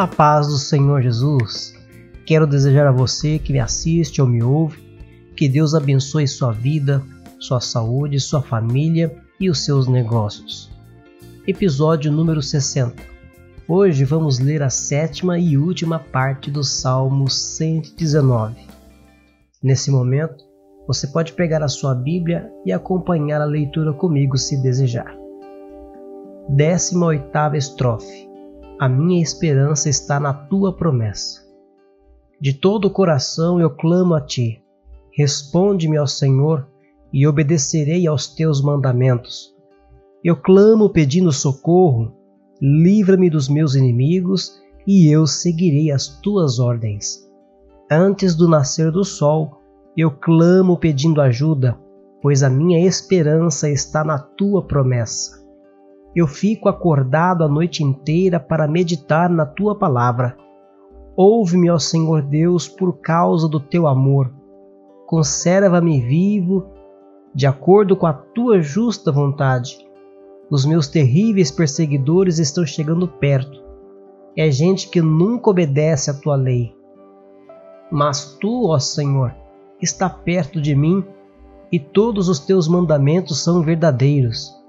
A paz do Senhor Jesus. Quero desejar a você que me assiste ou me ouve que Deus abençoe sua vida, sua saúde, sua família e os seus negócios. Episódio número 60. Hoje vamos ler a sétima e última parte do Salmo 119. Nesse momento, você pode pegar a sua Bíblia e acompanhar a leitura comigo se desejar. 18 estrofe a minha esperança está na tua promessa. De todo o coração eu clamo a ti. Responde-me, ó Senhor, e obedecerei aos teus mandamentos. Eu clamo pedindo socorro, livra-me dos meus inimigos, e eu seguirei as tuas ordens. Antes do nascer do sol, eu clamo pedindo ajuda, pois a minha esperança está na tua promessa. Eu fico acordado a noite inteira para meditar na tua palavra. Ouve-me, ó Senhor Deus, por causa do teu amor. Conserva-me vivo, de acordo com a tua justa vontade. Os meus terríveis perseguidores estão chegando perto. É gente que nunca obedece à tua lei. Mas tu, ó Senhor, está perto de mim e todos os teus mandamentos são verdadeiros.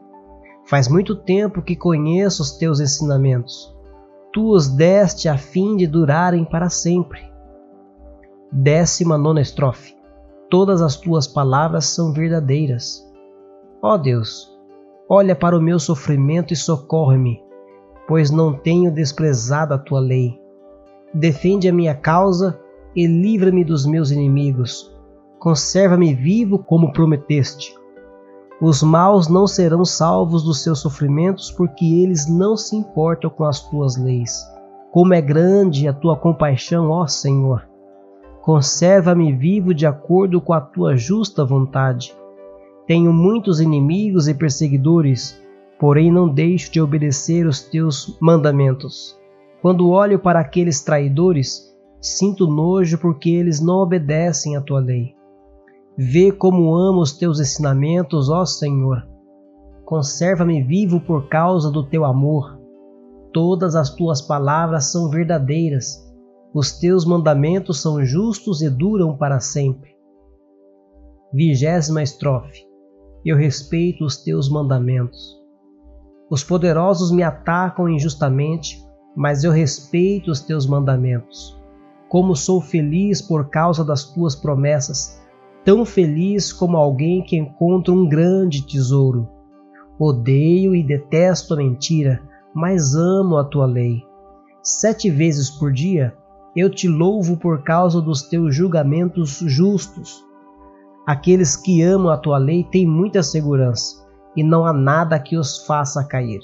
Faz muito tempo que conheço os teus ensinamentos. Tu os deste a fim de durarem para sempre. Décima nona estrofe. Todas as tuas palavras são verdadeiras. Ó Deus, olha para o meu sofrimento e socorre-me, pois não tenho desprezado a tua lei. Defende a minha causa e livra-me dos meus inimigos. Conserva-me vivo como prometeste. Os maus não serão salvos dos seus sofrimentos, porque eles não se importam com as tuas leis. Como é grande a tua compaixão, ó Senhor! Conserva-me vivo de acordo com a tua justa vontade. Tenho muitos inimigos e perseguidores, porém não deixo de obedecer os teus mandamentos. Quando olho para aqueles traidores, sinto nojo porque eles não obedecem à tua lei. Vê como amo os teus ensinamentos, ó Senhor. Conserva-me vivo por causa do teu amor. Todas as tuas palavras são verdadeiras. Os teus mandamentos são justos e duram para sempre. Vigésima estrofe. Eu respeito os teus mandamentos. Os poderosos me atacam injustamente, mas eu respeito os teus mandamentos. Como sou feliz por causa das tuas promessas tão feliz como alguém que encontra um grande tesouro. Odeio e detesto a mentira, mas amo a tua lei. Sete vezes por dia eu te louvo por causa dos teus julgamentos justos. Aqueles que amam a tua lei têm muita segurança, e não há nada que os faça cair.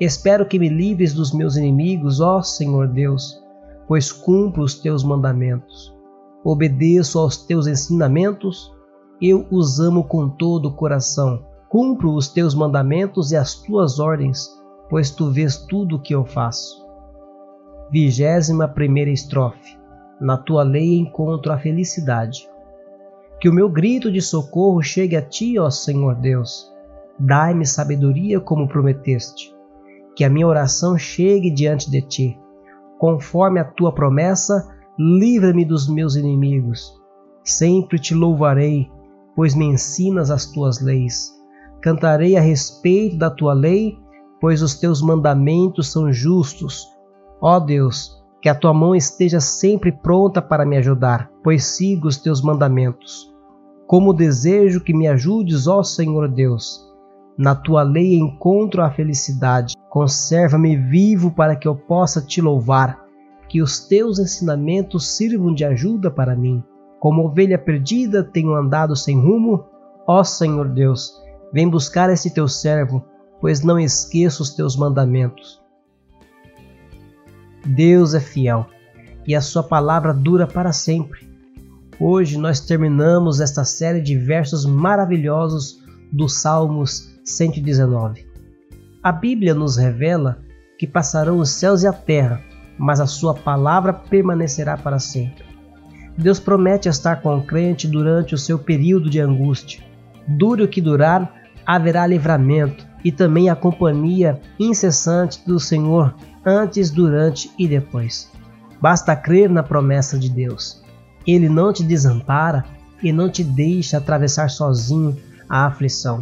Espero que me livres dos meus inimigos, ó Senhor Deus, pois cumpro os teus mandamentos obedeço aos teus ensinamentos, eu os amo com todo o coração. Cumpro os teus mandamentos e as tuas ordens, pois tu vês tudo o que eu faço. Vigésima primeira estrofe. Na tua lei encontro a felicidade. Que o meu grito de socorro chegue a ti, ó Senhor Deus. Dai-me sabedoria como prometeste. Que a minha oração chegue diante de ti. Conforme a tua promessa, livra-me dos meus inimigos. Sempre te louvarei, pois me ensinas as tuas leis. Cantarei a respeito da tua lei, pois os teus mandamentos são justos. Ó Deus, que a tua mão esteja sempre pronta para me ajudar, pois sigo os teus mandamentos. Como desejo que me ajudes, ó Senhor Deus. Na tua lei encontro a felicidade. Conserva-me vivo para que eu possa te louvar que os teus ensinamentos sirvam de ajuda para mim. Como ovelha perdida tenho andado sem rumo. Ó Senhor Deus, vem buscar esse teu servo, pois não esqueço os teus mandamentos. Deus é fiel e a sua palavra dura para sempre. Hoje nós terminamos esta série de versos maravilhosos do Salmos 119. A Bíblia nos revela que passarão os céus e a terra, mas a sua palavra permanecerá para sempre. Deus promete estar com o crente durante o seu período de angústia. Dure o que durar, haverá livramento e também a companhia incessante do Senhor antes, durante e depois. Basta crer na promessa de Deus. Ele não te desampara e não te deixa atravessar sozinho a aflição.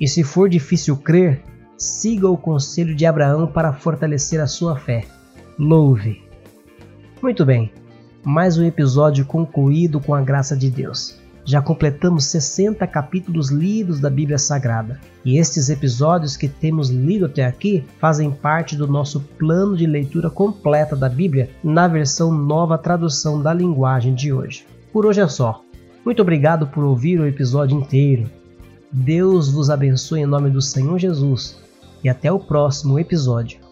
E se for difícil crer, siga o conselho de Abraão para fortalecer a sua fé. Louve. Muito bem, mais um episódio concluído com a graça de Deus. Já completamos 60 capítulos lidos da Bíblia Sagrada. E estes episódios que temos lido até aqui fazem parte do nosso plano de leitura completa da Bíblia na versão nova tradução da linguagem de hoje. Por hoje é só. Muito obrigado por ouvir o episódio inteiro. Deus vos abençoe em nome do Senhor Jesus e até o próximo episódio.